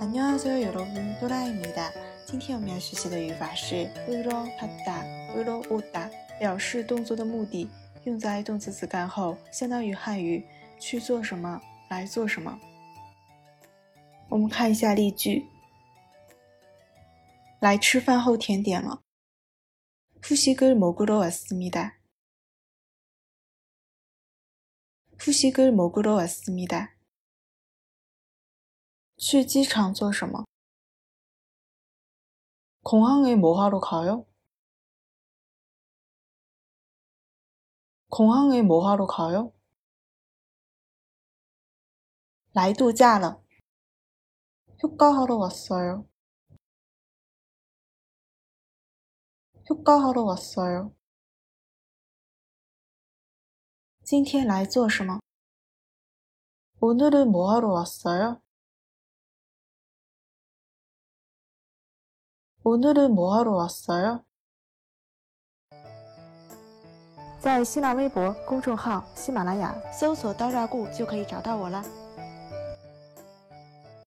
안녕하세요여러분，多拉입니다。今天我们要学习的语法是으러갔다으러오다，表示动作的目的，用在动词词干后，相当于汉语去做什么，来做什么。我们看一下例句：来吃饭后甜点了。 후식을먹으러왔습니다。후식을먹으러왔습니다。去机场做什么？공항에뭐하러가요？ 공항에뭐하러가요？ 来度假了。휴가하러왔어요。 휴가하러왔어요。 今天来做什么？오늘은뭐하러왔어요？ 오늘은뭐하러왔어요？ 在新浪微博公众号“喜马拉雅”搜索“刀扎固”就可以找到我了。